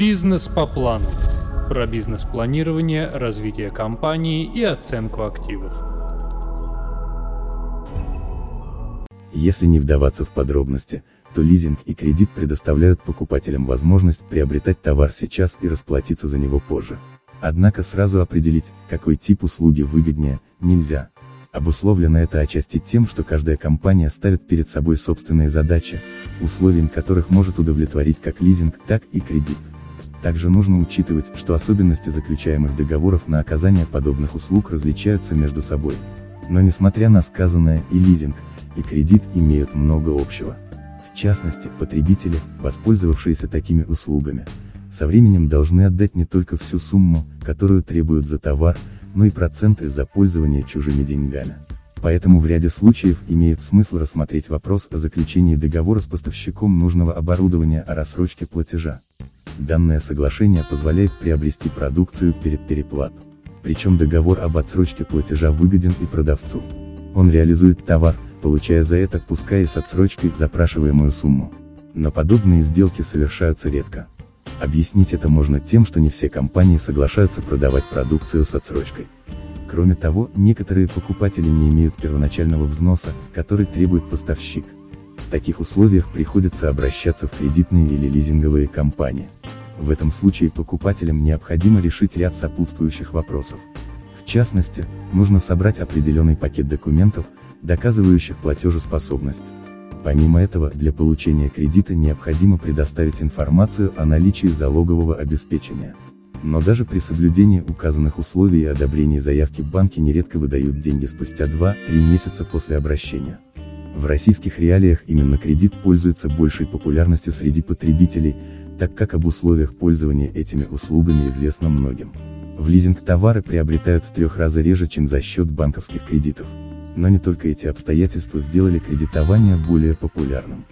Бизнес по плану. Про бизнес-планирование, развитие компании и оценку активов. Если не вдаваться в подробности, то лизинг и кредит предоставляют покупателям возможность приобретать товар сейчас и расплатиться за него позже. Однако сразу определить, какой тип услуги выгоднее, нельзя. Обусловлено это отчасти тем, что каждая компания ставит перед собой собственные задачи, условием которых может удовлетворить как лизинг, так и кредит. Также нужно учитывать, что особенности заключаемых договоров на оказание подобных услуг различаются между собой. Но несмотря на сказанное, и лизинг, и кредит имеют много общего. В частности, потребители, воспользовавшиеся такими услугами, со временем должны отдать не только всю сумму, которую требуют за товар, но и проценты за пользование чужими деньгами. Поэтому в ряде случаев имеет смысл рассмотреть вопрос о заключении договора с поставщиком нужного оборудования о рассрочке платежа. Данное соглашение позволяет приобрести продукцию перед переплат. Причем договор об отсрочке платежа выгоден и продавцу. Он реализует товар, получая за это, пускай и с отсрочкой, запрашиваемую сумму. Но подобные сделки совершаются редко. Объяснить это можно тем, что не все компании соглашаются продавать продукцию с отсрочкой. Кроме того, некоторые покупатели не имеют первоначального взноса, который требует поставщик. В таких условиях приходится обращаться в кредитные или лизинговые компании. В этом случае покупателям необходимо решить ряд сопутствующих вопросов. В частности, нужно собрать определенный пакет документов, доказывающих платежеспособность. Помимо этого, для получения кредита необходимо предоставить информацию о наличии залогового обеспечения. Но даже при соблюдении указанных условий и одобрении заявки банки нередко выдают деньги спустя 2-3 месяца после обращения. В российских реалиях именно кредит пользуется большей популярностью среди потребителей, так как об условиях пользования этими услугами известно многим. В лизинг товары приобретают в трех раза реже, чем за счет банковских кредитов. Но не только эти обстоятельства сделали кредитование более популярным.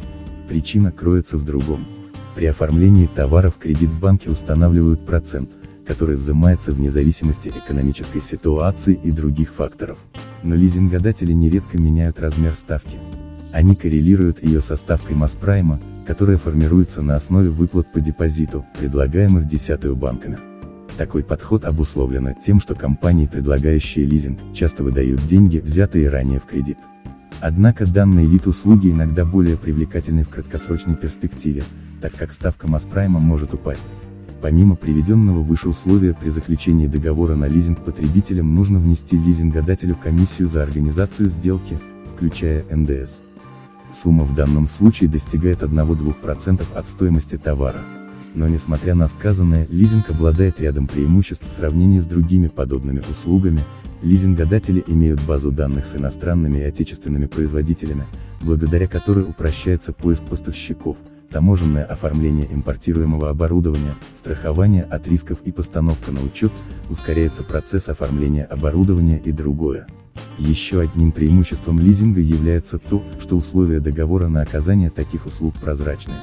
Причина кроется в другом. При оформлении товара в кредит банки устанавливают процент, который взимается вне зависимости экономической ситуации и других факторов. Но лизингодатели нередко меняют размер ставки. Они коррелируют ее со ставкой Маспрайма, которая формируется на основе выплат по депозиту, предлагаемых десятую банками. Такой подход обусловлен тем, что компании, предлагающие лизинг, часто выдают деньги, взятые ранее в кредит. Однако данный вид услуги иногда более привлекательный в краткосрочной перспективе, так как ставка Маспрайма может упасть. Помимо приведенного выше условия при заключении договора на лизинг потребителям нужно внести лизингодателю комиссию за организацию сделки, включая НДС. Сумма в данном случае достигает 1-2% от стоимости товара. Но несмотря на сказанное, лизинг обладает рядом преимуществ в сравнении с другими подобными услугами, лизингодатели имеют базу данных с иностранными и отечественными производителями, благодаря которой упрощается поиск поставщиков, таможенное оформление импортируемого оборудования, страхование от рисков и постановка на учет, ускоряется процесс оформления оборудования и другое. Еще одним преимуществом лизинга является то, что условия договора на оказание таких услуг прозрачные.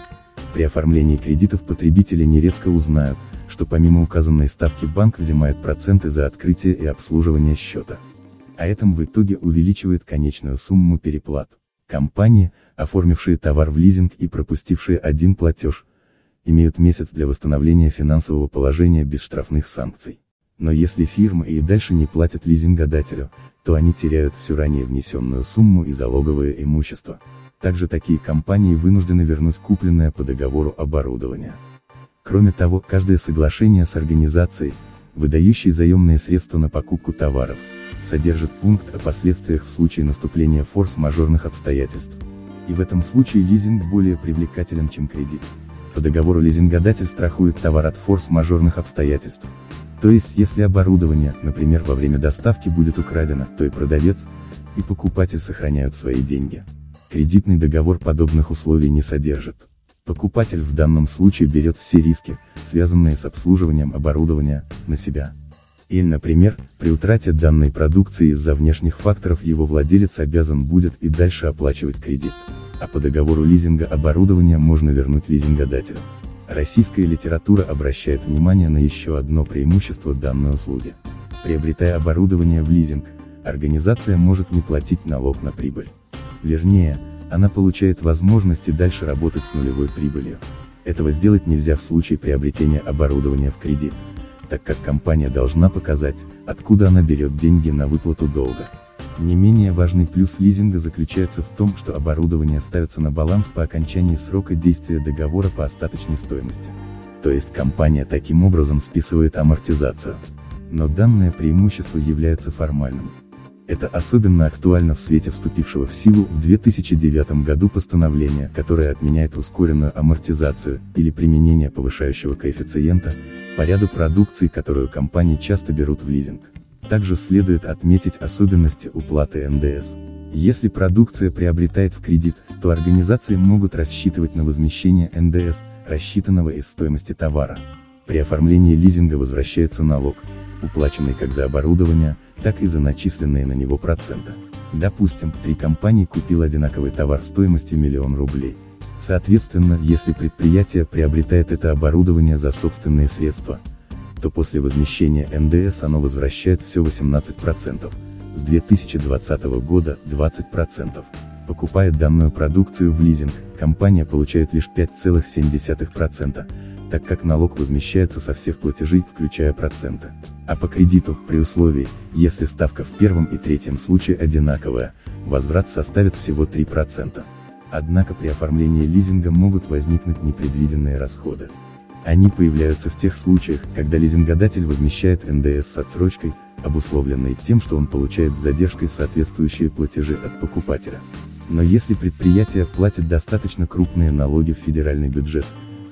При оформлении кредитов потребители нередко узнают, что помимо указанной ставки банк взимает проценты за открытие и обслуживание счета. А этом в итоге увеличивает конечную сумму переплат. Компании, оформившие товар в лизинг и пропустившие один платеж, имеют месяц для восстановления финансового положения без штрафных санкций. Но если фирмы и дальше не платят лизингодателю, то они теряют всю ранее внесенную сумму и залоговое имущество. Также такие компании вынуждены вернуть купленное по договору оборудование. Кроме того, каждое соглашение с организацией, выдающей заемные средства на покупку товаров, содержит пункт о последствиях в случае наступления форс-мажорных обстоятельств. И в этом случае лизинг более привлекателен, чем кредит. По договору лизингодатель страхует товар от форс-мажорных обстоятельств. То есть, если оборудование, например, во время доставки будет украдено, то и продавец, и покупатель сохраняют свои деньги. Кредитный договор подобных условий не содержит. Покупатель в данном случае берет все риски, связанные с обслуживанием оборудования, на себя. И, например, при утрате данной продукции из-за внешних факторов его владелец обязан будет и дальше оплачивать кредит. А по договору лизинга оборудование можно вернуть лизингодателю. Российская литература обращает внимание на еще одно преимущество данной услуги. Приобретая оборудование в лизинг, организация может не платить налог на прибыль. Вернее, она получает возможность и дальше работать с нулевой прибылью. Этого сделать нельзя в случае приобретения оборудования в кредит, так как компания должна показать, откуда она берет деньги на выплату долга. Не менее важный плюс лизинга заключается в том, что оборудование ставится на баланс по окончании срока действия договора по остаточной стоимости. То есть компания таким образом списывает амортизацию. Но данное преимущество является формальным. Это особенно актуально в свете вступившего в силу в 2009 году постановления, которое отменяет ускоренную амортизацию, или применение повышающего коэффициента, по ряду продукций, которую компании часто берут в лизинг. Также следует отметить особенности уплаты НДС. Если продукция приобретает в кредит, то организации могут рассчитывать на возмещение НДС, рассчитанного из стоимости товара. При оформлении лизинга возвращается налог, уплаченный как за оборудование, так и за начисленные на него проценты. Допустим, три компании купил одинаковый товар стоимостью миллион рублей. Соответственно, если предприятие приобретает это оборудование за собственные средства, то после возмещения НДС оно возвращает все 18%, с 2020 года 20%. Покупая данную продукцию в лизинг, компания получает лишь 5,7%, так как налог возмещается со всех платежей, включая проценты. А по кредиту, при условии, если ставка в первом и третьем случае одинаковая, возврат составит всего 3%. Однако при оформлении лизинга могут возникнуть непредвиденные расходы. Они появляются в тех случаях, когда лизингодатель возмещает НДС с отсрочкой, обусловленной тем, что он получает с задержкой соответствующие платежи от покупателя. Но если предприятие платит достаточно крупные налоги в федеральный бюджет,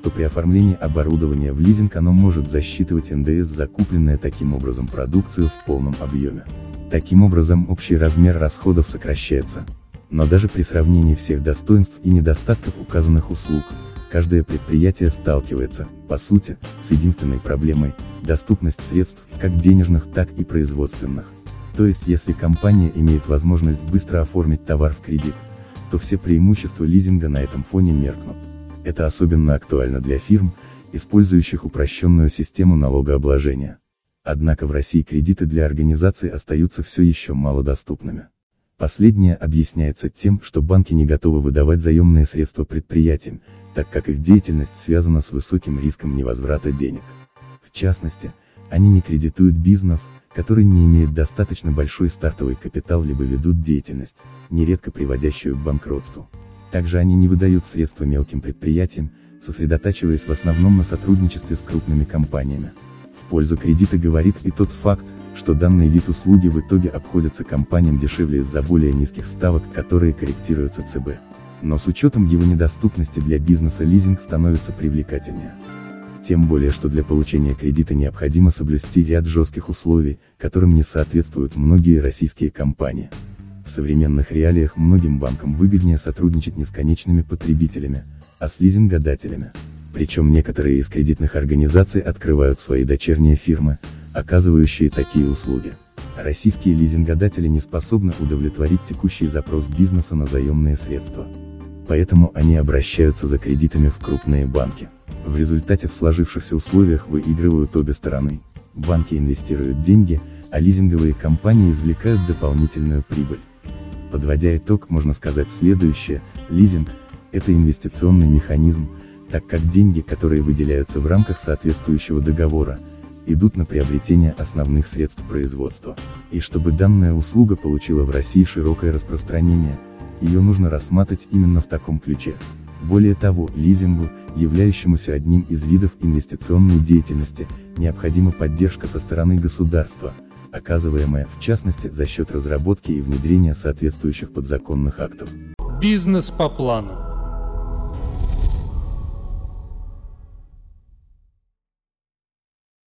то при оформлении оборудования в лизинг оно может засчитывать НДС за купленное таким образом продукцию в полном объеме. Таким образом общий размер расходов сокращается. Но даже при сравнении всех достоинств и недостатков указанных услуг, каждое предприятие сталкивается, по сути, с единственной проблемой – доступность средств, как денежных, так и производственных. То есть если компания имеет возможность быстро оформить товар в кредит, то все преимущества лизинга на этом фоне меркнут. Это особенно актуально для фирм, использующих упрощенную систему налогообложения. Однако в России кредиты для организаций остаются все еще малодоступными. Последнее объясняется тем, что банки не готовы выдавать заемные средства предприятиям, так как их деятельность связана с высоким риском невозврата денег. В частности, они не кредитуют бизнес, который не имеет достаточно большой стартовый капитал либо ведут деятельность, нередко приводящую к банкротству. Также они не выдают средства мелким предприятиям, сосредотачиваясь в основном на сотрудничестве с крупными компаниями. В пользу кредита говорит и тот факт, что данный вид услуги в итоге обходится компаниям дешевле из-за более низких ставок, которые корректируются ЦБ. Но с учетом его недоступности для бизнеса лизинг становится привлекательнее. Тем более, что для получения кредита необходимо соблюсти ряд жестких условий, которым не соответствуют многие российские компании. В современных реалиях многим банкам выгоднее сотрудничать не с конечными потребителями, а с лизингодателями. Причем некоторые из кредитных организаций открывают свои дочерние фирмы, оказывающие такие услуги. Российские лизингодатели не способны удовлетворить текущий запрос бизнеса на заемные средства. Поэтому они обращаются за кредитами в крупные банки. В результате в сложившихся условиях выигрывают обе стороны. Банки инвестируют деньги, а лизинговые компании извлекают дополнительную прибыль. Подводя итог, можно сказать следующее, лизинг – это инвестиционный механизм, так как деньги, которые выделяются в рамках соответствующего договора, идут на приобретение основных средств производства. И чтобы данная услуга получила в России широкое распространение, ее нужно рассматривать именно в таком ключе. Более того, лизингу, являющемуся одним из видов инвестиционной деятельности, необходима поддержка со стороны государства – оказываемая, в частности, за счет разработки и внедрения соответствующих подзаконных актов. Бизнес по плану.